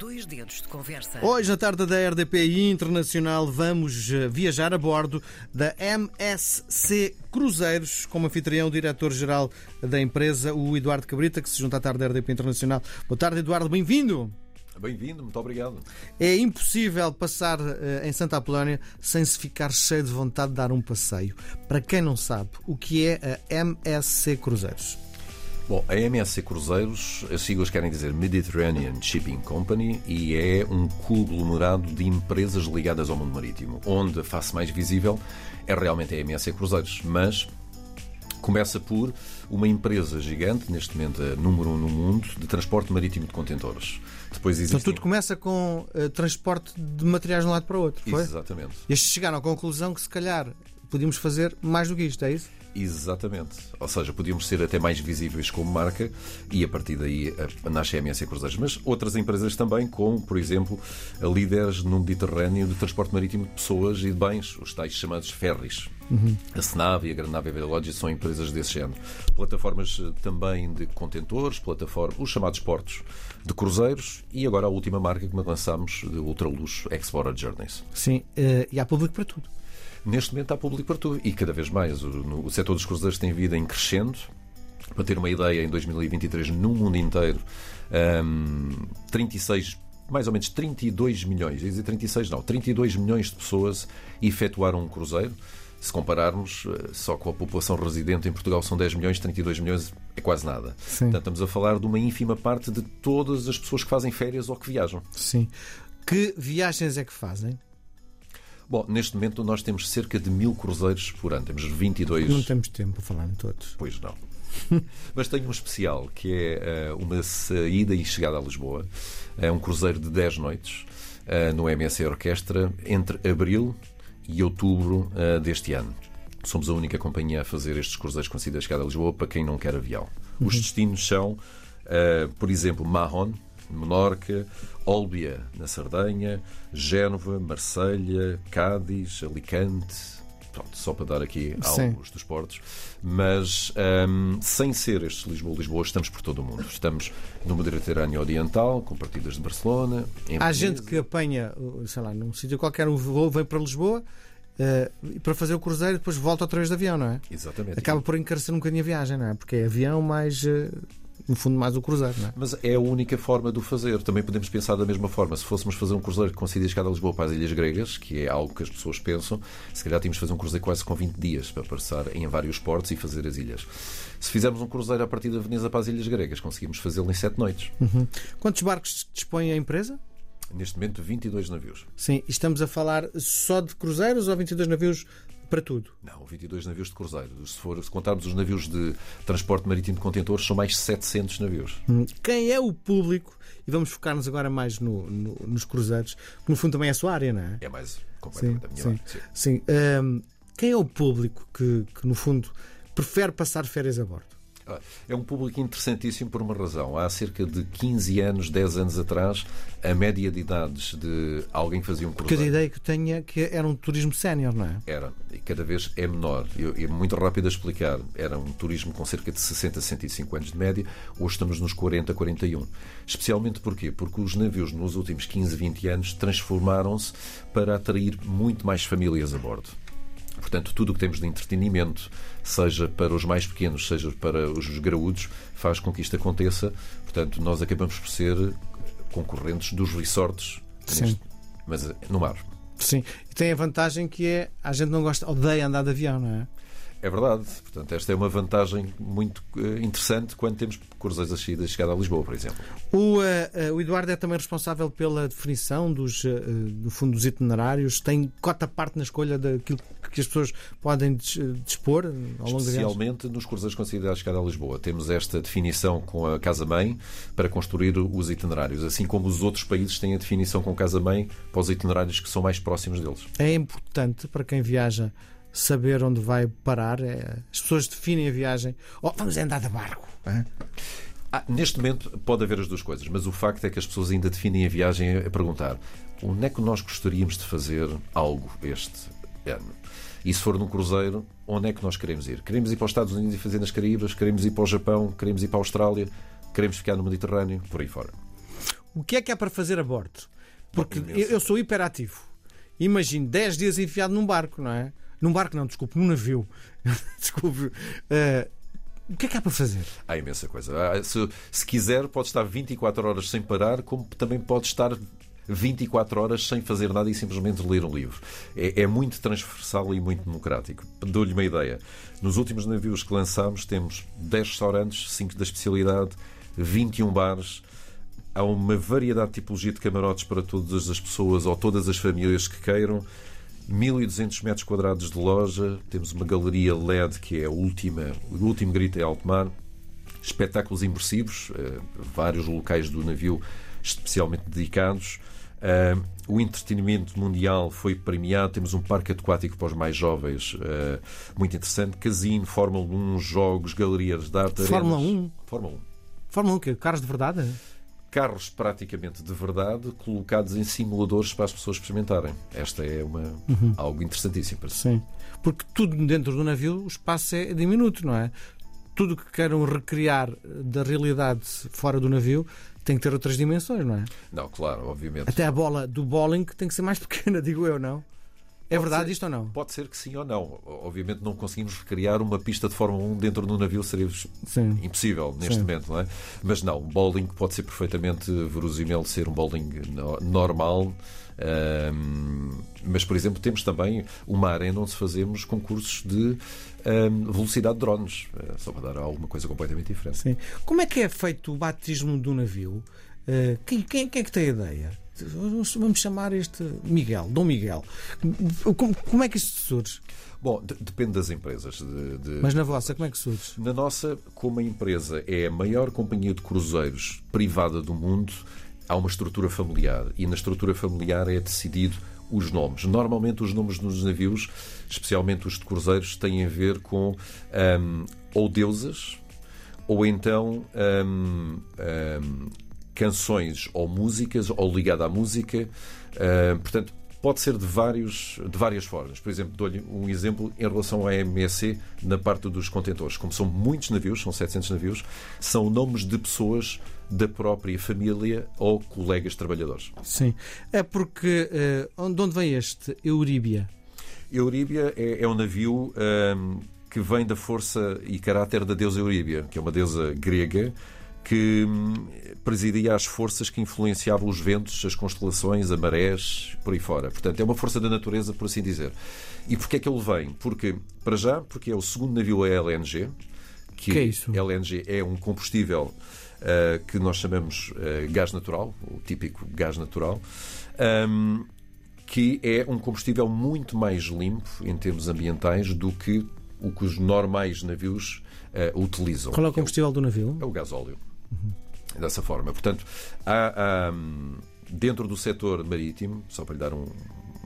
Dois dedos de conversa. Hoje, na tarde da RDP Internacional, vamos eh, viajar a bordo da MSC Cruzeiros, como anfitrião, o diretor-geral da empresa, o Eduardo Cabrita, que se junta à tarde da RDP Internacional. Boa tarde, Eduardo, bem-vindo. Bem-vindo, muito obrigado. É impossível passar eh, em Santa Apolónia sem se ficar cheio de vontade de dar um passeio. Para quem não sabe, o que é a MSC Cruzeiros? Bom, a MSC Cruzeiros, as siglas querem dizer Mediterranean Shipping Company e é um conglomerado de empresas ligadas ao mundo marítimo, onde a face mais visível é realmente a MSC Cruzeiros, mas começa por uma empresa gigante, neste momento a número um no mundo, de transporte marítimo de contentores. Depois existem... Então tudo começa com uh, transporte de materiais de um lado para o outro, foi? Exatamente. Estes chegaram à conclusão que se calhar podíamos fazer mais do que isto, é isso? Exatamente. Ou seja, podíamos ser até mais visíveis como marca e a partir daí nasce a MSC Cruzeiros. Mas outras empresas também, como, por exemplo, líderes no Mediterrâneo de transporte marítimo de pessoas e de bens, os tais chamados ferries. Uhum. A Senav e a Granave Velogia são empresas desse género. Plataformas eh, também de contentores, plataformas, os chamados portos de cruzeiros e agora a última marca que lançámos de ultraluxo, Explorer Journeys. Sim, eh, e há público para tudo. Neste momento há público para tudo e cada vez mais. O, no, o setor dos cruzeiros tem vindo em crescendo. Para ter uma ideia, em 2023, no mundo inteiro, um, 36 mais ou menos 32 milhões, ia dizer 36 não, 32 milhões de pessoas efetuaram um cruzeiro. Se compararmos eh, só com a população residente em Portugal são 10 milhões, 32 milhões é quase nada. Sim. Portanto, estamos a falar de uma ínfima parte de todas as pessoas que fazem férias ou que viajam. Sim. Que viagens é que fazem? Bom, neste momento nós temos cerca de mil cruzeiros por ano. Temos 22. Não temos tempo para falar em todos. Pois não. Mas tenho um especial que é uh, uma saída e chegada a Lisboa. É um cruzeiro de 10 noites uh, no MSC Orquestra entre abril e outubro uh, deste ano. Somos a única companhia a fazer estes cruzeiros com saída e chegada a Lisboa para quem não quer avião. Uhum. Os destinos são, por exemplo, Mahon, Menorca, Olbia, na Sardenha, Génova, Marselha, Cádiz, Alicante. Pronto, só para dar aqui Sim. alguns dos portos. Mas um, sem ser estes Lisboa-Lisboa, estamos por todo o mundo. Estamos no Mediterrâneo Oriental, com partidas de Barcelona. Há gente que apanha, sei lá, num sítio qualquer, um voo, vem para Lisboa. Uh, para fazer o cruzeiro depois volta outra vez de avião, não é? Exatamente. Acaba por encarecer um bocadinho a viagem, não é? Porque é avião mais uh, no fundo, mais o cruzeiro. É? Mas é a única forma de o fazer. Também podemos pensar da mesma forma. Se fôssemos fazer um cruzeiro que consiga chegar a Lisboa para as Ilhas Gregas, que é algo que as pessoas pensam, se calhar tínhamos de fazer um cruzeiro quase com 20 dias para passar em vários portos e fazer as ilhas. Se fizermos um cruzeiro a partir da Veneza para as Ilhas Gregas, conseguimos fazê-lo em 7 noites. Uhum. Quantos barcos dispõe a empresa? Neste momento, 22 navios. Sim, e estamos a falar só de cruzeiros ou 22 navios para tudo? Não, 22 navios de cruzeiro. Se, for, se contarmos os navios de transporte marítimo de contentores, são mais 700 navios. Hum, quem é o público? E vamos focar-nos agora mais no, no, nos cruzeiros, que no fundo também é a sua área, não é? É mais completamente sim, a minha sim, área. Sim. sim. Um, quem é o público que, que, no fundo, prefere passar férias a bordo? É um público interessantíssimo por uma razão. Há cerca de 15 anos, 10 anos atrás, a média de idades de alguém que fazia um cruzeiro... Porque a ideia que tenho é que era um turismo sénior, não é? Era. E cada vez é menor. E é muito rápido a explicar. Era um turismo com cerca de 60, 65 anos de média. Hoje estamos nos 40, 41. Especialmente porquê? Porque os navios nos últimos 15, 20 anos transformaram-se para atrair muito mais famílias a bordo. Portanto, tudo o que temos de entretenimento, seja para os mais pequenos, seja para os graúdos, faz com que isto aconteça. Portanto, nós acabamos por ser concorrentes dos resorts, neste, mas no mar. Sim, e tem a vantagem que é a gente não gosta, odeia andar de avião, não é? É verdade. Portanto, esta é uma vantagem muito eh, interessante quando temos cruzeiros saída chegada a Lisboa, por exemplo. O, uh, o, Eduardo é também responsável pela definição dos, uh, do fundo dos itinerários. Tem cota parte na escolha daquilo que as pessoas podem dispor ao longo Especialmente nos cruzeiros saída chegada a Lisboa. Temos esta definição com a Casa-Mãe para construir os itinerários, assim como os outros países têm a definição com a Casa-Mãe para os itinerários que são mais próximos deles. É importante para quem viaja saber onde vai parar. É, as pessoas definem a viagem. Oh, vamos andar de barco. Ah, neste momento pode haver as duas coisas, mas o facto é que as pessoas ainda definem a viagem a perguntar onde é que nós gostaríamos de fazer algo este ano. E se for num cruzeiro, onde é que nós queremos ir? Queremos ir para os Estados Unidos e fazer nas Caraíbas? Queremos ir para o Japão? Queremos ir para a Austrália? Queremos ficar no Mediterrâneo? Por aí fora. o que é que há para fazer a bordo? Porque eu, eu sou hiperativo. Imagino 10 dias enfiado num barco, não é? Num barco não, desculpe, num navio. desculpe. eh, o que é que há para fazer? Há imensa coisa. Há- Se, se quiser, pode estar 24 horas sem parar, como também pode estar 24 horas sem fazer nada e simplesmente ler um livro. É, é muito transversal e muito democrático. Dou-lhe uma ideia. Nos últimos navios que lançámos, temos 10 restaurantes, 5 da especialidade, 21 bares. Há uma variedade de tipologia de camarotes para todas as pessoas ou todas as famílias que queiram. 1200 metros quadrados de loja, temos uma galeria LED que é a última, o último grito é alto mar, espetáculos imersivos, eh, vários locais do navio especialmente dedicados. Eh, o entretenimento mundial foi premiado, temos um parque aquático para os mais jovens eh, muito interessante, casino, Fórmula 1, jogos, galerias de arte. Fórmula arenas. 1? Fórmula 1 Fórmula 1 o quê? Carros de verdade? Carros praticamente de verdade colocados em simuladores para as pessoas experimentarem. Esta é uma, algo interessantíssimo para si. Sim. Porque tudo dentro do navio, o espaço é diminuto, não é? Tudo que queiram recriar da realidade fora do navio tem que ter outras dimensões, não é? Não, claro, obviamente. Até a bola do bowling tem que ser mais pequena, digo eu, não? É verdade ser. isto ou não? Pode ser que sim ou não. Obviamente não conseguimos recriar uma pista de Fórmula 1 dentro do navio, seria Sim. impossível neste Sim. momento, não é? Mas não, um bowling pode ser perfeitamente verosímil ser um bowling no- normal. ahm, mas, por exemplo, temos também uma arena onde fazemos concursos de ahm, velocidade de drones, eh, só para dar alguma coisa completamente diferente. Sim. Como é que é feito o batismo do navio? Eh, quem, quem, quem é que tem a ideia? Vamos chamar este Miguel, Dom Miguel. Como, como é que isto surge? Bom, de- depende das empresas. de- de- Mas na vossa, como é que surge? Na nossa, como a empresa é a maior companhia de cruzeiros privada do mundo, há uma estrutura familiar e na estrutura familiar é decidido os nomes. Normalmente os nomes dos navios, especialmente os de cruzeiros, têm a ver com ahm, ou deusas ou então ahm, ahm, canções ou músicas ou ligada à música. Ahm, portanto, pode ser de, vários, de várias formas. Por exemplo, dou-lhe um exemplo em relação à MSC na parte dos contentores. Como são muitos navios, são 700 navios, são nomes de pessoas da própria família ou colegas trabalhadores. Sim. É porque. eh, de onde vem este Euríbia? Euríbia é, é um navio ahm, que vem da força e caráter da deusa Euríbia, que é uma deusa grega que hum, presidia as forças que influenciavam os ventos, as constelações, a marés, por aí fora. Portanto, é uma força da natureza, por assim dizer. E porquê é que ele vem? Porque, para já, porque é o segundo navio a LNG. Que é isso? LNG é um combustível ah, que nós chamamos ah, gás natural, o típico gás natural. Ahm, que é um combustível muito mais limpo em termos ambientais do que o que os normais navios eh, utilizam. Qual é o que combustível do navio? É o gasóleo. Dessa forma. Portanto, há, há, dentro do setor marítimo, só para lhe dar um,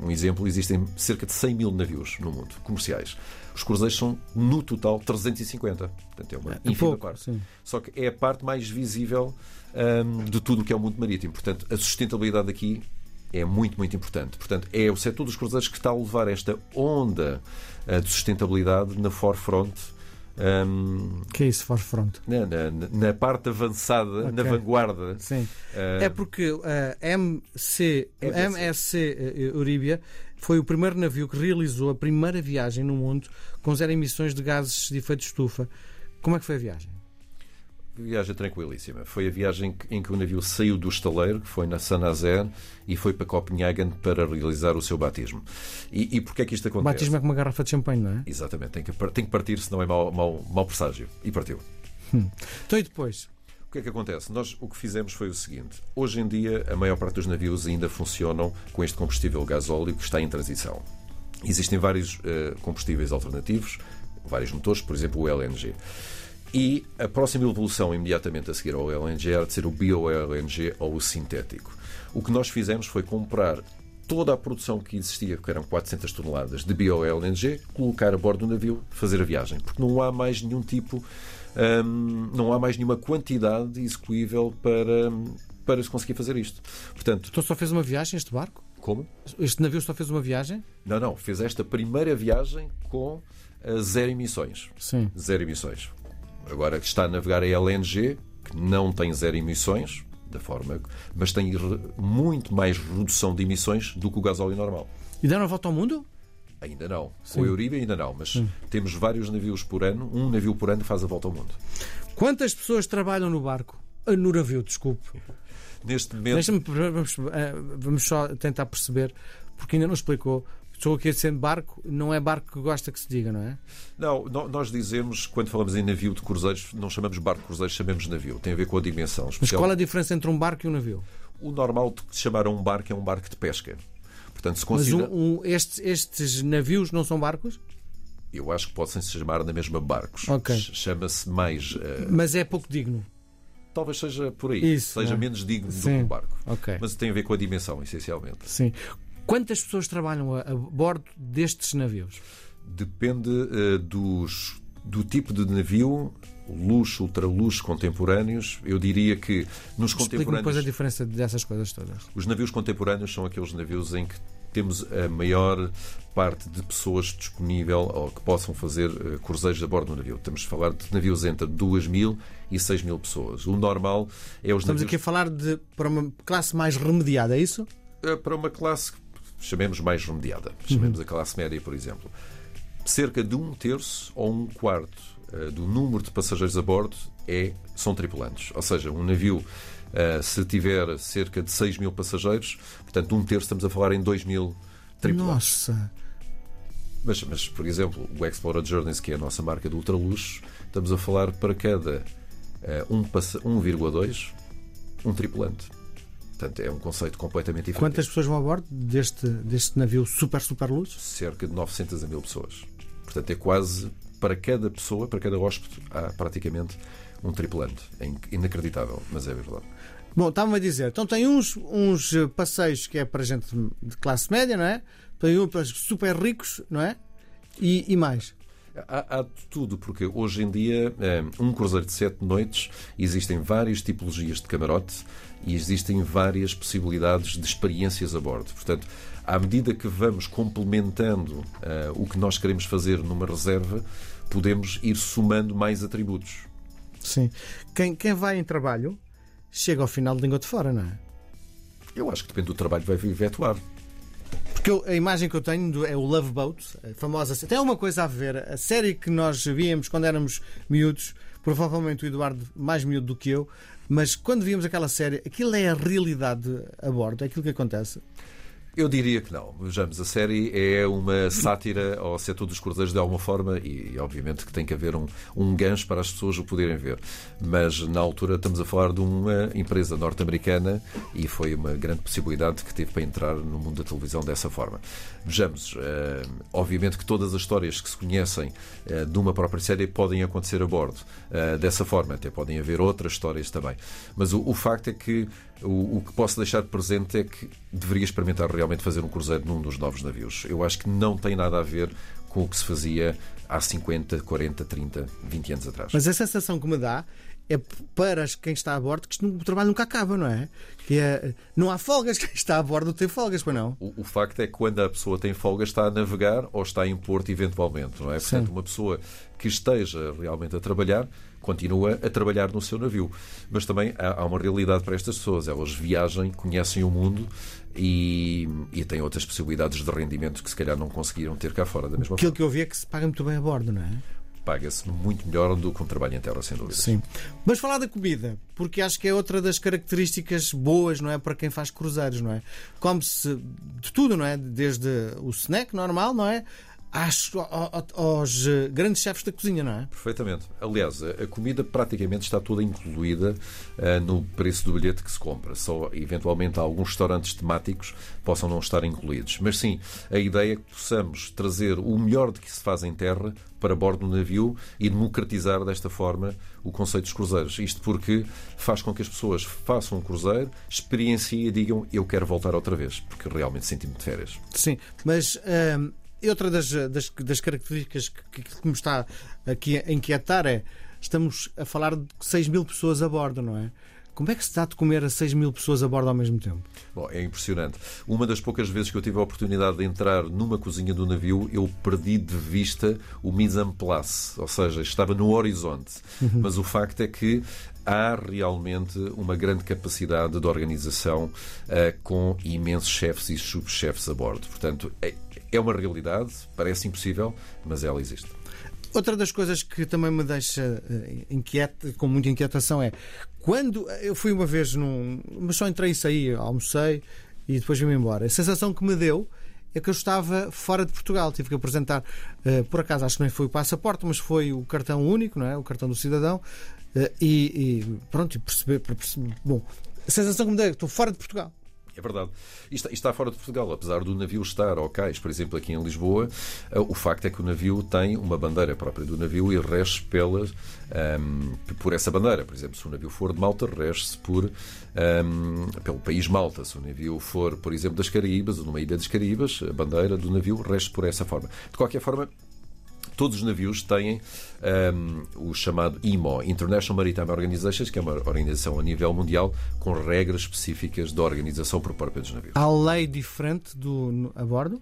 um exemplo, existem cerca de 100 mil navios no mundo, comerciais. Os cruzeiros são, no total, 350. Portanto, é uma É ínfima pouco, parte. sim. Só que é a parte mais visível hum, de tudo o que é o mundo marítimo. Portanto, a sustentabilidade aqui é muito, muito importante. Portanto, é o setor dos cruzeiros que está a levar esta onda eh, de sustentabilidade na forefront. Hum, Que é isso, forefront? na, na- na parte avançada, na Ok. vanguarda. Sim. eh, É porque a MC, MSC. MSC eh, Euríbia foi o primeiro navio que realizou a primeira viagem no mundo com zero emissões de gases de efeito de estufa. Como é que foi a viagem? Viagem tranquilíssima. Foi a viagem em que o navio saiu do estaleiro, que foi na Saint-Nazaire, e foi para Copenhagen para realizar o seu batismo. E, e porquê é que isto O acontece? batismo é com uma garrafa de champanhe, não é? Exatamente, tem que, tem que partir, senão é mau, mau, mau presságio. E partiu. Então e depois? O que é que acontece? Nós o que fizemos foi o seguinte: hoje em dia, a maior parte dos navios ainda funcionam com este combustível gasóleo que está em transição. Existem vários eh, combustíveis alternativos, vários motores, por exemplo, o LNG. E a próxima evolução, imediatamente a seguir ao LNG, era de ser o bio-LNG ou o sintético. O que nós fizemos foi comprar toda a produção que existia, que eram 400 toneladas de bio-LNG, colocar a bordo do navio, fazer a viagem. Porque não há mais nenhum tipo, hum, não há mais nenhuma quantidade execuível para, para se conseguir fazer isto. Portanto, Então só fez uma viagem este barco? como? Este navio só fez uma viagem? Não, não, fez esta primeira viagem com eh, zero emissões. Sim. Zero emissões. Agora que está a navegar a LNG, que não tem zero emissões, da forma, mas tem muito mais redução de emissões do que o gasóleo normal. E deram a volta ao mundo? Ainda não. Sim. A Euribe ainda não, mas Sim. temos vários navios por ano. Um navio por ano faz a volta ao mundo. Quantas pessoas trabalham no barco? No navio, desculpe. Neste momento. Vamos, ah, vamos só tentar perceber, porque ainda não explicou. Estou aqui a dizer barco, não é barco que gosta que se diga, não é? Não, nós dizemos, quando falamos em navio de cruzeiros, não chamamos barco de cruzeiros, chamamos navio. Tem a ver com a dimensão. Especial. Mas qual a diferença entre um barco e um navio? O normal de chamar a um barco é um barco de pesca. Portanto, se considera... Mas um, um, estes, estes navios não são barcos? Eu acho que podem se chamar na mesma barcos. Okay. Chama-se mais. Uh... Mas é pouco digno. Talvez seja por aí. Isso, seja é? menos digno Sim. do que um barco. Okay. Mas tem a ver com a dimensão, essencialmente. Sim. Quantas pessoas trabalham a, a bordo destes navios? Depende uh, dos, do tipo de navio, luxo, ultraluxo, contemporâneos. Eu diria que nos contemporâneos. depois a diferença dessas coisas todas. Os navios contemporâneos são aqueles navios em que temos a maior parte de pessoas disponível ou que possam fazer uh, cruzeiros a bordo do navio. Estamos a falar de navios entre 2 mil e 6 mil pessoas. O normal é os Estamos navios... aqui a falar de para uma classe mais remediada, é isso? Uh, para uma classe, chamemos mais remediada. Chamemos uhum. a classe média, por exemplo. Cerca de um terço ou um quarto uh, do número de passageiros a bordo é, são tripulantes. Ou seja, um navio Uh, se tiver cerca de 6 mil passageiros, portanto, um terço estamos a falar em 2 mil tripulantes. Nossa! Mas, mas, por exemplo, o Explorer Journeys, que é a nossa marca de ultraluxo, estamos a falar para cada uh, 1,2 um tripulante. Portanto, é um conceito completamente diferente. Quantas pessoas vão a bordo deste, deste navio super, super luxo? Cerca de 900 a 1000 pessoas. Portanto, é quase para cada pessoa, para cada hóspede, há praticamente um tripulante. É inacreditável, mas é verdade. Bom, estava-me a dizer, então tem uns, uns passeios que é para gente de classe média, não é? Tem uns para super ricos, não é? E, e mais? Há, há, tudo, porque hoje em dia, eh, um cruzeiro de sete noites, existem várias tipologias de camarote e existem várias possibilidades de experiências a bordo. Portanto, à medida que vamos complementando uh, o que nós queremos fazer numa reserva, podemos ir somando mais atributos. Sim. Quem, quem vai em trabalho chega ao final de língua de fora, não é? Eu acho que depende do trabalho que vai efetuar. Porque eu, a imagem que eu tenho é o Love Boat, a famosa. Tem alguma coisa a ver. A série que nós víamos quando éramos miúdos, provavelmente o Eduardo mais miúdo do que eu, mas quando víamos aquela série, aquilo é a realidade a bordo, é aquilo que acontece. Eu diria que não. Vejamos, a série é uma sátira ao setor dos cruzeiros de alguma forma e, obviamente, que tem que haver um, um gancho para as pessoas o poderem ver. Mas, na altura, estamos a falar de uma empresa norte-americana e foi uma grande possibilidade que teve para entrar no mundo da televisão dessa forma. Vejamos, uh, obviamente que todas as histórias que se conhecem uh, de uma própria série podem acontecer a bordo uh, dessa forma, até podem haver outras histórias também. Mas o, o facto é que o, o, que posso deixar presente é que deveria experimentar realmente fazer um cruzeiro num dos novos navios. Eu acho que não tem nada a ver com o que se fazia há 50, 40, 30, 20 anos atrás. Mas a sensação que me dá é para quem está a bordo que o trabalho nunca acaba, não é? Que é, não há folgas, quem está a bordo tem folgas, pois não? O, o, facto é que quando a pessoa tem folgas está a navegar ou está em porto eventualmente, não é? Portanto, Sim. uma pessoa que esteja realmente a trabalhar continua a trabalhar no seu navio. Mas também há, há uma realidade para estas pessoas. Elas viajam, conhecem o mundo e, e têm outras possibilidades de rendimento que se calhar não conseguiram ter cá fora da mesma Aquilo forma. que eu vi é que se paga muito bem a bordo, não é? paga-se muito melhor do que um trabalho em terra, sem dúvida. Sim. Mas falar da comida, porque acho que é outra das características boas, não é? Para quem faz cruzeiros, não é? Come-se de tudo, não é? Desde o snack normal, não é? Às, aos eh, grandes chefes da cozinha, não é? Perfeitamente. Aliás, a comida praticamente está toda incluída uh, no preço do bilhete que se compra. Só, eventualmente, alguns restaurantes temáticos possam não estar incluídos. Mas sim, a ideia é que possamos trazer o melhor de que se faz em terra para bordo do navio e democratizar desta forma o conceito dos cruzeiros. Isto porque faz com que as pessoas façam um cruzeiro, experienciem e digam eu quero voltar outra vez, porque realmente senti-me de férias. Sim, mas... Hum, e outra das, das, das características que, que, me está aqui a inquietar é estamos a falar de 6 mil pessoas a bordo, não é? Como é que se dá de comer a 6 mil pessoas a bordo ao mesmo tempo? Bom, é impressionante. Uma das poucas vezes que eu tive a oportunidade de entrar numa cozinha do navio, eu perdi de vista o mise en place, ou seja, estava no horizonte. Mas o facto é que há realmente uma grande capacidade de organização uh, com imensos chefes e subchefes a bordo. Portanto, é, uma realidade, parece impossível, mas ela existe. Outra das coisas que também me deixa eh, inquieta, com muita inquietação é quando eu fui uma vez num. Mas só entrei e saí, almocei e depois vim-me embora. A sensação que me deu é que eu estava fora de Portugal. Tive que apresentar, eh, por acaso, acho que não foi o passaporte, mas foi o cartão único, não é? O cartão do cidadão. Eh, e, e pronto, e perceber, perceber. Bom, a sensação que me deu é que estou fora de Portugal. É verdade. E está, está, fora de Portugal, apesar do navio estar ao cais, por exemplo, aqui em Lisboa, eh, o facto é que o navio tem uma bandeira própria do navio e rege pelas, um, por essa bandeira. Por exemplo, se o navio for de Malta, rege-se por, um, pelo país Malta. Se o navio for, por exemplo, das Caraíbas, ou numa ilha das Caraíbas, a bandeira do navio rege por essa forma. De qualquer forma, todos os navios têm um, o chamado IMO, International Maritime Organization, que é uma organização a nível mundial com regras específicas da organização por própria dos navios. Há lei diferente do, a bordo?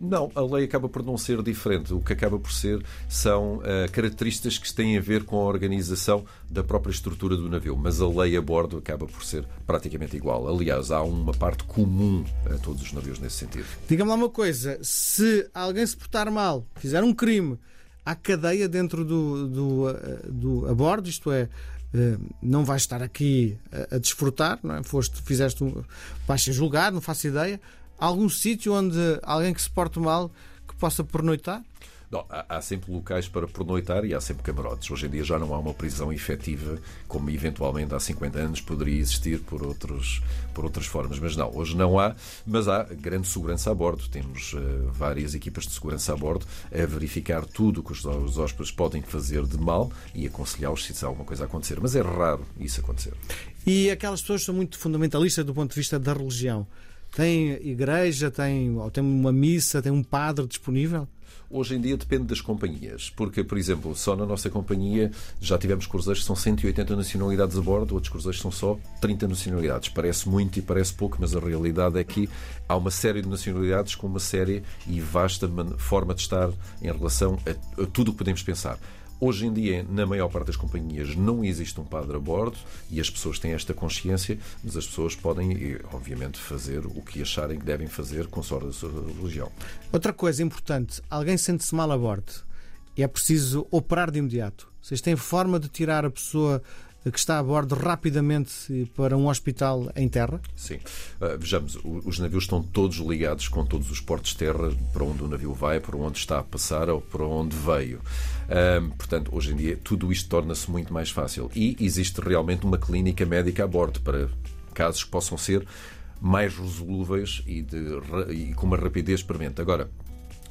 Não, a lei acaba por não ser diferente. O que acaba por ser são uh, características que têm a ver com a organização da própria estrutura do navio, mas a lei a bordo acaba por ser praticamente igual. Aliás, há uma parte comum a todos os navios nesse sentido. Diga-me lá uma coisa: se alguém se portar mal, fizer um crime, há cadeia dentro do, do, eh, do a bordo, isto é, eh, não vais estar aqui a, desfrutar, não é? Foste, fizeste um, vais ser julgado, não faço ideia algum sítio onde alguém que se porte mal que possa pernoitar? Não, há, há, sempre locais para pernoitar e há sempre camarotes. Hoje em dia já não há uma prisão efetiva como eventualmente há 50 anos poderia existir por, outros, por outras formas. Mas não, hoje não há, mas há grande segurança a bordo. Temos uh, várias equipas de segurança a bordo a verificar tudo o que os, os hóspedes podem fazer de mal e aconselhá-los se alguma coisa acontecer. Mas é raro isso acontecer. E aquelas pessoas são muito fundamentalistas do ponto de vista da religião tem igreja, tem, tem uma missa, tem um padre disponível? Hoje em dia depende das companhias, porque, por exemplo, só na nossa companhia já tivemos cruzeiros que são 180 nacionalidades a bordo, outros cruzeiros são só 30 nacionalidades. Parece muito e parece pouco, mas a realidade é que há uma série de nacionalidades com uma série e vasta forma de estar em relação a, a tudo o que podemos pensar. Hoje em dia, na maior parte das companhias, não existe um padre a bordo e as pessoas têm esta consciência, mas as pessoas podem, obviamente, fazer o que acharem que devem fazer com sorte da sua religião. Outra coisa importante: alguém sente-se mal a bordo e é preciso operar de imediato. Vocês têm forma de tirar a pessoa que está a bordo rapidamente para um hospital em terra? Sim. Uh, vejamos, os navios estão todos ligados com todos os portos de terra para onde o navio vai, para onde está a passar ou para onde veio. Uh, portanto, hoje em dia, tudo isto torna-se muito mais fácil. E existe realmente uma clínica médica a bordo para casos que possam ser mais resolúveis e, de, e com uma rapidez premente. Agora,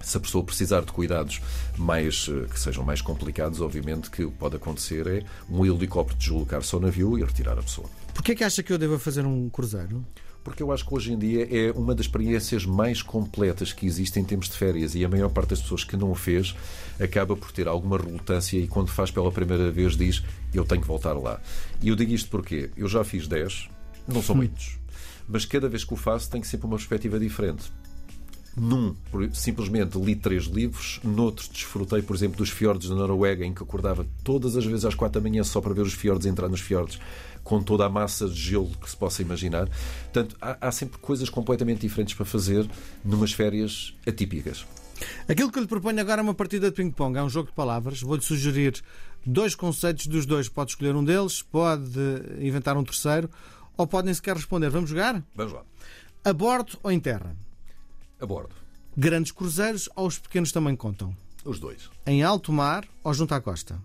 se a pessoa precisar de cuidados mais, eh, que sejam mais complicados, obviamente que o que pode acontecer é um helicóptero deslocar-se ao navio e retirar a pessoa. Porquê é que acha que eu devo fazer um cruzeiro? Porque eu acho que hoje em dia é uma das experiências mais completas que existe em termos de férias e a maior parte das pessoas que não o fez acaba por ter alguma relutância e quando faz pela primeira vez diz eu tenho que voltar lá. E eu digo isto porque eu já fiz 10, não são hum. muitos, mas cada vez que o faço tenho sempre uma perspectiva diferente. Num, simplesmente li três livros, noutro desfrutei, por exemplo, dos fiordes da Noruega, em que acordava todas as vezes às quatro da manhã só para ver os fiordes entrar nos fiordes, com toda a massa de gelo que se possa imaginar. Portanto, há, há sempre coisas completamente diferentes para fazer numas férias atípicas. Aquilo que eu lhe proponho agora é uma partida de ping-pong, é um jogo de palavras. Vou-lhe sugerir dois conceitos dos dois. Pode escolher um deles, pode inventar um terceiro, ou pode nem sequer responder. Vamos jogar? Vamos lá. A bordo ou em terra? A bordo. Grandes cruzeiros ou os pequenos também contam? Os dois. Em alto mar ou junto à costa?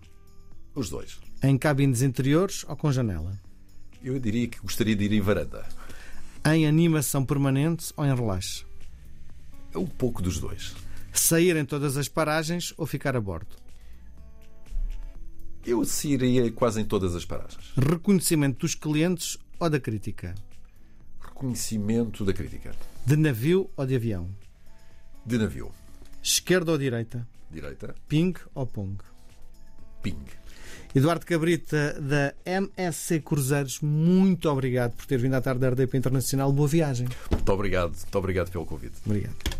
Os dois. Em cabines interiores ou com janela? Eu diria que gostaria de ir em varanda. Em animação permanente ou em relaxe? É um pouco dos dois. Sair em todas as paragens ou ficar a bordo? Eu sairia quase em todas as paragens. Reconhecimento dos clientes ou da crítica? Reconhecimento da crítica. De navio ou de avião? De navio. Esquerda ou direita? Direita. Ping ou pong? Ping. Eduardo Cabrita, da MSC Cruzeiros, muito obrigado por ter vindo à tarde da RDP Internacional. Boa viagem. Muito obrigado, muito obrigado pelo convite. Obrigado.